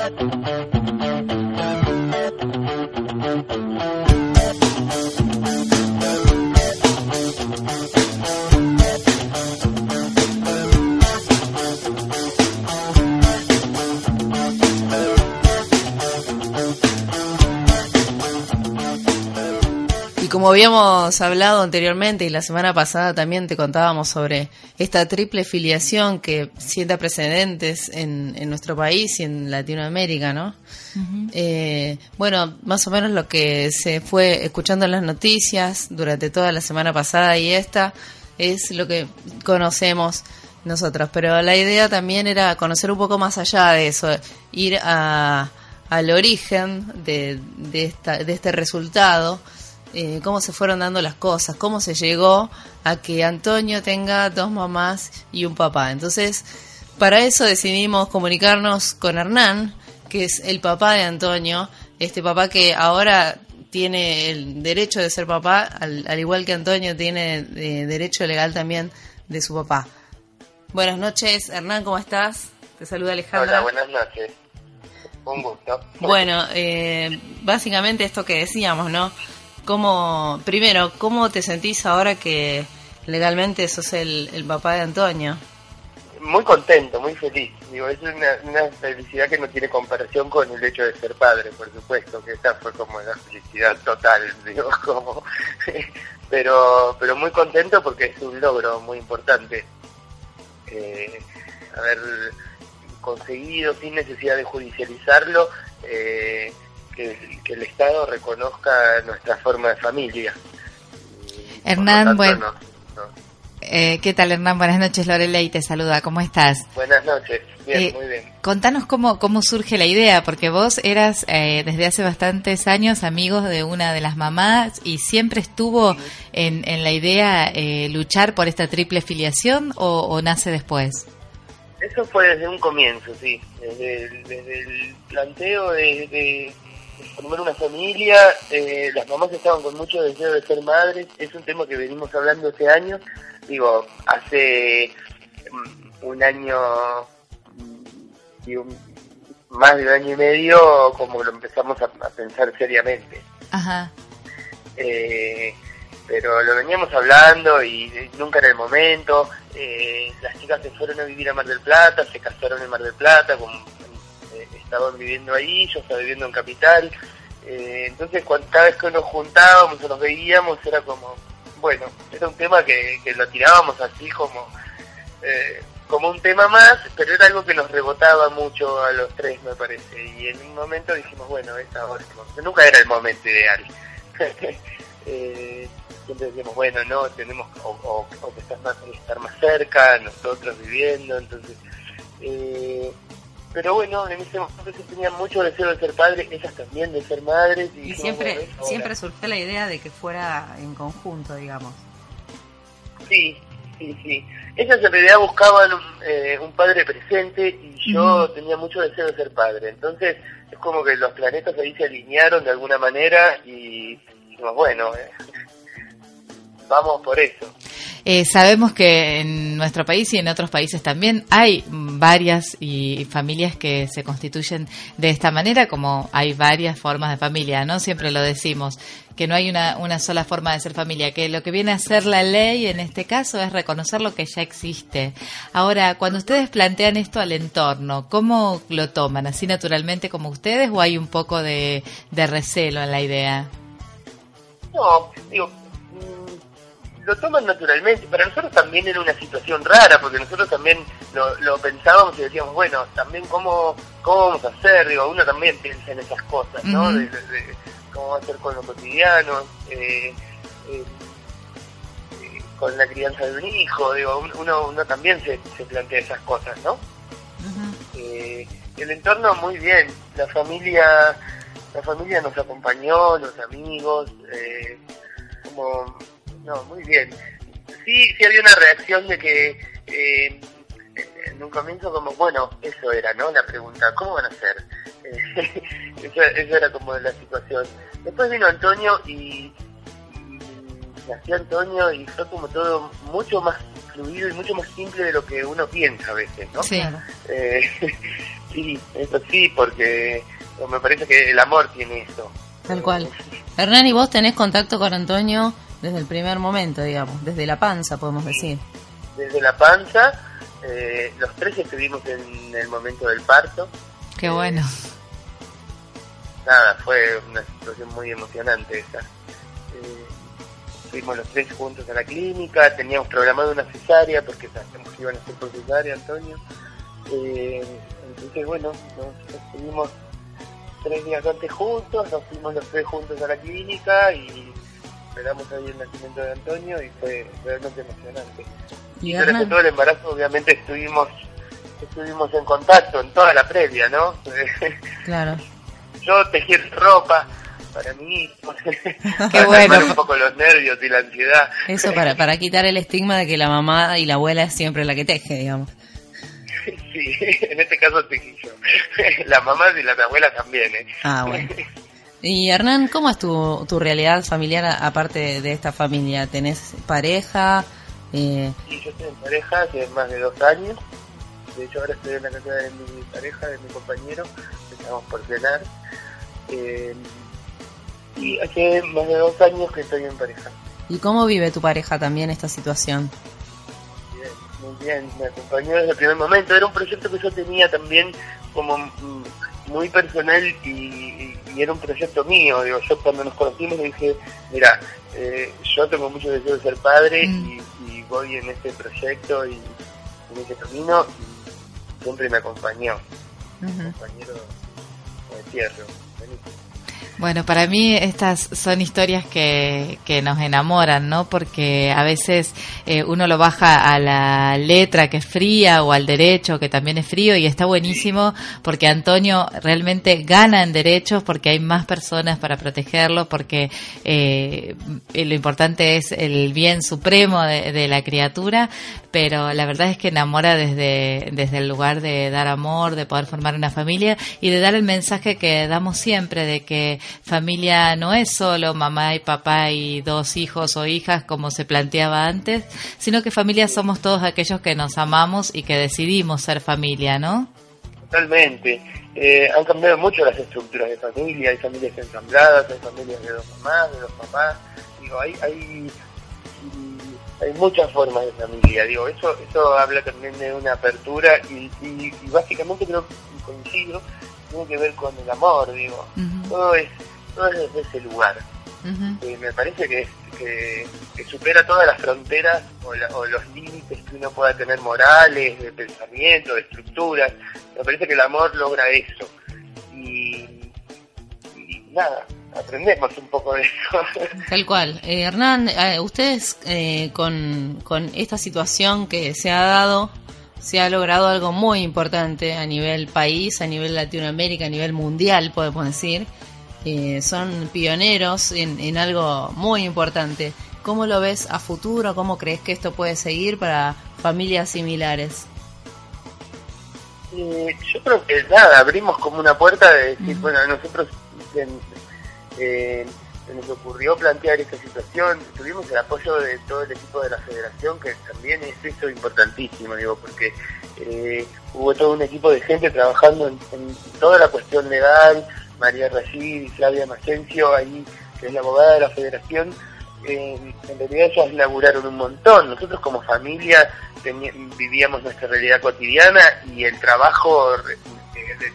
Thank you. Como habíamos hablado anteriormente y la semana pasada también te contábamos sobre esta triple filiación que sienta precedentes en, nuestro país y en Latinoamérica, ¿no? Eh, bueno, más o menos lo que se fue escuchando en las noticias durante toda la semana pasada y esta es lo que conocemos nosotros, pero la idea también era conocer un poco más allá de eso, ir a, al origen de, de, esta, de este resultado eh, cómo se fueron dando las cosas, cómo se llegó a que Antonio tenga dos mamás y un papá. Entonces, para eso decidimos comunicarnos con Hernán, que es el papá de Antonio, este papá que ahora tiene el derecho de ser papá, al, igual que Antonio tiene eh, derecho legal también de su papá. Buenas noches, Hernán, ¿cómo estás? Te saluda Alejandra. Hola, buenas noches. Un gusto. Bueno, eh, básicamente esto que decíamos, ¿no? ¿Cómo, primero, cómo te sentís ahora que legalmente sos el, papá de Antonio? Muy contento, muy feliz. Digo, es una, felicidad que no tiene comparación con el hecho de ser padre, por supuesto, que esta fue como la felicidad total, digo, como, pero, pero muy contento porque es un logro muy importante. Eh, haber conseguido sin necesidad de judicializarlo eh, que, el Estado reconozca nuestra forma de familia. Hernán, bueno. Eh, ¿Qué tal, Hernán? Buenas noches, Lorelei te saluda. ¿Cómo estás? Buenas noches. Bien, eh, muy bien. Contanos cómo, cómo surge la idea, porque vos eras eh, desde hace bastantes años amigos de una de las mamás y siempre estuvo en, en la idea luchar por esta triple filiación o, nace después. Eso fue desde un comienzo, sí. Desde el, desde el planteo de formar una familia, eh, las mamás estaban con mucho deseo de ser madres, es un tema que venimos hablando este año, digo, hace mm, un año y más de un año y medio como lo empezamos a, pensar seriamente. Ajá. Eh, pero lo veníamos hablando y nunca era el momento. Eh, las chicas se fueron a vivir a Mar del Plata, se casaron en Mar del Plata, con estaban viviendo ahí, yo estaba viviendo en Capital. Eh, entonces, cuando, cada vez que nos juntábamos o nos veíamos, era como, bueno, era un tema que, lo tirábamos así como, eh, como un tema más, pero era algo que nos rebotaba mucho a los tres, me parece. Y en un momento dijimos, bueno, es ahora. Nunca era el momento ideal. eh, siempre decíamos, bueno, no, tenemos o, que estar más, estar más cerca, nosotros viviendo, entonces... Eh, pero bueno, en ese momento se tenía mucho deseo de ser padre, ellas también de ser madres. Y, siempre siempre surgió la idea de que fuera en conjunto, digamos. Sí, sí, sí. Ellas en realidad buscaban eh, un padre presente y yo tenía mucho deseo de ser padre. Entonces es como que los planetas ahí se alinearon de alguna manera y dijimos, bueno, eh, vamos por eso. Eh, sabemos que en nuestro país y en otros países también hay varias y familias que se constituyen de esta manera, como hay varias formas de familia, ¿no? Siempre lo decimos, que no hay una, una sola forma de ser familia, que lo que viene a ser la ley en este caso es reconocer lo que ya existe. Ahora, cuando ustedes plantean esto al entorno, ¿cómo lo toman? ¿Así naturalmente como ustedes o hay un poco de, de recelo en la idea? No, digo, lo toman naturalmente. Para nosotros también era una situación rara, porque nosotros también lo, pensábamos y decíamos, bueno, también cómo, cómo vamos a hacer, digo, uno también piensa en esas cosas, ¿no? de, cómo va a ser con lo cotidiano, eh, eh, eh, con la crianza de un hijo, digo, uno, uno también se, se plantea esas cosas, ¿no? el entorno muy bien, la familia, la familia nos acompañó, los amigos, como no, muy bien. Sí, sí había una reacción de que eh, en un comienzo como, bueno, eso era, ¿no? La pregunta, ¿cómo van a hacer? Eh, eso, era como la situación. Después vino Antonio y, nació Antonio y fue como todo mucho más fluido y mucho más simple de lo que uno piensa a veces, ¿no? Sí. Eh, Sí, eso sí, porque me parece que el amor tiene eso. Tal cual. Hernán, ¿y vos tenés contacto con Antonio desde el primer momento, digamos? Desde la panza, podemos decir. Desde la panza, eh, los tres estuvimos en el momento del parto. Qué bueno. nada, fue una situación muy emocionante esa. Eh, fuimos los tres juntos a la clínica, teníamos programado una cesárea porque sabíamos que iban a ser por cesárea, Antonio. Eh, entonces, bueno, nos estuvimos tres días antes juntos, nos fuimos los tres juntos a la clínica y esperamos ahí el nacimiento de Antonio y fue realmente emocionante. Y durante todo el embarazo obviamente estuvimos estuvimos en contacto en toda la previa, ¿no? Claro. Yo tejí ropa para mí, Qué bueno. un poco los nervios y la ansiedad. Eso para, para quitar el estigma de que la mamá y la abuela es siempre la que teje, digamos. Sí, en este caso tejí yo. Las mamás y las abuelas también, ¿eh? Ah, bueno. Y Hernán, ¿cómo es tu, tu realidad familiar aparte de esta familia? ¿Tenés pareja? Eh... Sí, yo estoy en pareja hace más de dos años. De hecho, ahora estoy en la casa de mi pareja, de mi compañero. Estamos por cenar. Eh, y hace más de dos años que estoy en pareja. ¿Y cómo vive tu pareja también esta situación? Bien, muy bien, me acompañó desde el primer momento. Era un proyecto que yo tenía también como mm, muy personal y, era un proyecto mío. Digo, yo cuando nos conocimos le dije, mira, eh, yo tengo mucho deseo de ser padre mm. y, voy en este proyecto y en ese camino y siempre me acompañó. Compañero de tierra. Bueno, para mí estas son historias que, nos enamoran, ¿no? Porque a veces eh, uno lo baja a la letra que es fría o al derecho que también es frío y está buenísimo porque Antonio realmente gana en derechos porque hay más personas para protegerlo, porque eh, lo importante es el bien supremo de, de, la criatura, pero la verdad es que enamora desde, desde el lugar de dar amor, de poder formar una familia y de dar el mensaje que damos siempre de que familia no es solo mamá y papá y dos hijos o hijas como se planteaba antes, sino que familia somos todos aquellos que nos amamos y que decidimos ser familia, ¿no? Totalmente. Eh, han cambiado mucho las estructuras de familia, hay familias ensambladas, hay familias de dos mamás, de dos papás, digo, hay, hay, muchas formas de familia, digo, eso, eso habla también de una apertura y, y, básicamente creo que coincido, tiene que ver con el amor, digo, todo es todo desde ese lugar. y me parece que, que, supera todas las fronteras o, los límites que uno pueda tener morales, de pensamiento, de estructuras. Me parece que el amor logra eso. Y, nada, aprendemos un poco de eso. Tal cual. Eh, Hernán, eh, ustedes eh, con, con esta situación que se ha dado, se ha logrado algo muy importante a nivel país, a nivel Latinoamérica, a nivel mundial, podemos decir, eh, son pioneros en, algo muy importante. ¿Cómo lo ves a futuro? ¿Cómo crees que esto puede seguir para familias similares? Eh, yo creo que nada, abrimos como una puerta de decir, bueno, nosotros eh, se nos ocurrió plantear esta situación, tuvimos el apoyo de todo el equipo de la federación, que también es eso importantísimo, digo, porque hubo todo un equipo de gente trabajando en toda la cuestión legal, María Rashid y Flavia Masencio, ahí, que es la abogada de la federación, en realidad ellas laburaron un montón. Nosotros como familia vivíamos nuestra realidad cotidiana y el trabajo de,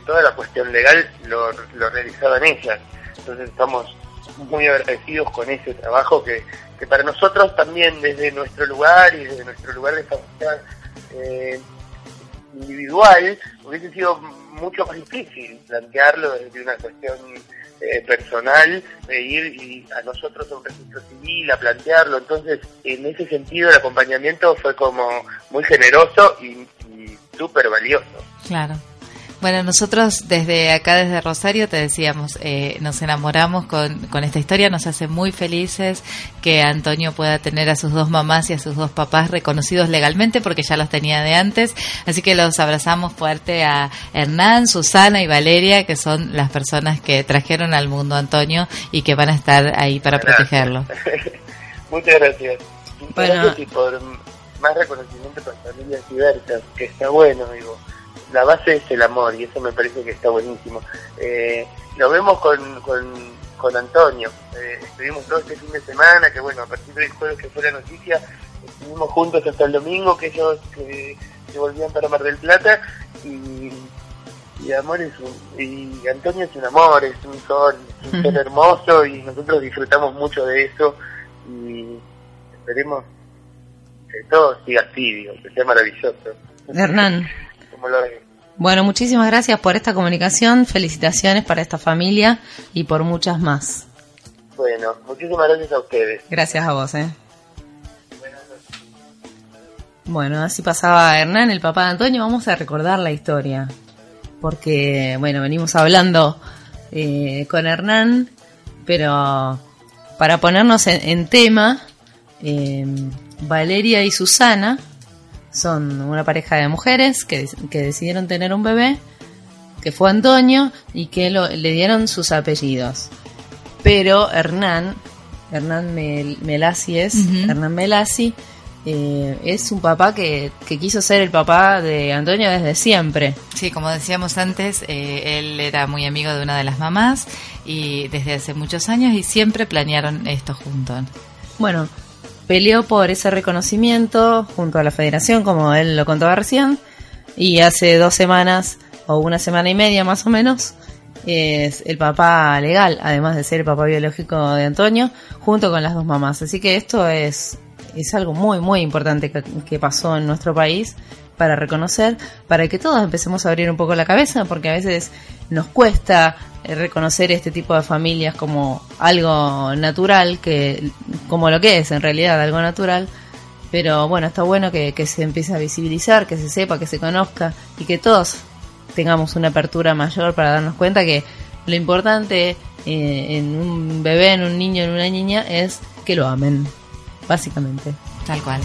toda la cuestión legal lo, realizaban ellas. Entonces estamos muy agradecidos con ese trabajo que, que para nosotros también desde nuestro lugar y desde nuestro lugar de familia eh, individual hubiese sido mucho más difícil plantearlo desde una cuestión eh, personal, de ir y a nosotros a un registro civil a plantearlo. Entonces, en ese sentido, el acompañamiento fue como muy generoso y, y súper valioso. Claro. Bueno, nosotros desde acá, desde Rosario, te decíamos, eh, nos enamoramos con, con, esta historia, nos hace muy felices que Antonio pueda tener a sus dos mamás y a sus dos papás reconocidos legalmente, porque ya los tenía de antes. Así que los abrazamos fuerte a Hernán, Susana y Valeria, que son las personas que trajeron al mundo a Antonio y que van a estar ahí para protegerlo. Muchas gracias. Bueno. Gracias y por más reconocimiento para familias diversas, que está bueno, digo la base es el amor y eso me parece que está buenísimo. Eh, lo vemos con, con, con Antonio, eh, estuvimos todo este fin de semana, que bueno, a partir del jueves que fue la noticia, estuvimos juntos hasta el domingo, que ellos que, volvían para Mar del Plata y, y amor es un, y Antonio es un amor, es un sol, es un ser hermoso y nosotros disfrutamos mucho de eso y esperemos que todo siga así, que sea maravilloso. Hernán. Bueno, muchísimas gracias por esta comunicación, felicitaciones para esta familia y por muchas más. Bueno, muchísimas gracias a ustedes. Gracias a vos, ¿eh? Bueno, así pasaba Hernán, el papá de Antonio. Vamos a recordar la historia. Porque, bueno, venimos hablando eh, con Hernán, pero para ponernos en, tema, eh, Valeria y Susana son una pareja de mujeres que, decidieron tener un bebé, que fue Antonio, y que le dieron sus apellidos. Pero Hernán, Hernán Mel, es, Hernán Melasi, eh, es un papá que, quiso ser el papá de Antonio desde siempre. Sí, como decíamos antes, eh, él era muy amigo de una de las mamás y desde hace muchos años y siempre planearon esto juntos. Bueno, peleó por ese reconocimiento junto a la federación, como él lo contaba recién, y hace dos semanas o una semana y media más o menos es el papá legal, además de ser el papá biológico de Antonio, junto con las dos mamás. Así que esto es, es algo muy, muy importante que pasó en nuestro país para reconocer, para que todos empecemos a abrir un poco la cabeza, porque a veces nos cuesta eh, reconocer este tipo de familias como algo natural, que como lo que es en realidad algo natural, pero bueno, está bueno que, se empiece a visibilizar, que se sepa, que se conozca y que todos tengamos una apertura mayor para darnos cuenta que lo importante eh, en un bebé, en un niño, en una niña es que lo amen, básicamente. Tal cual.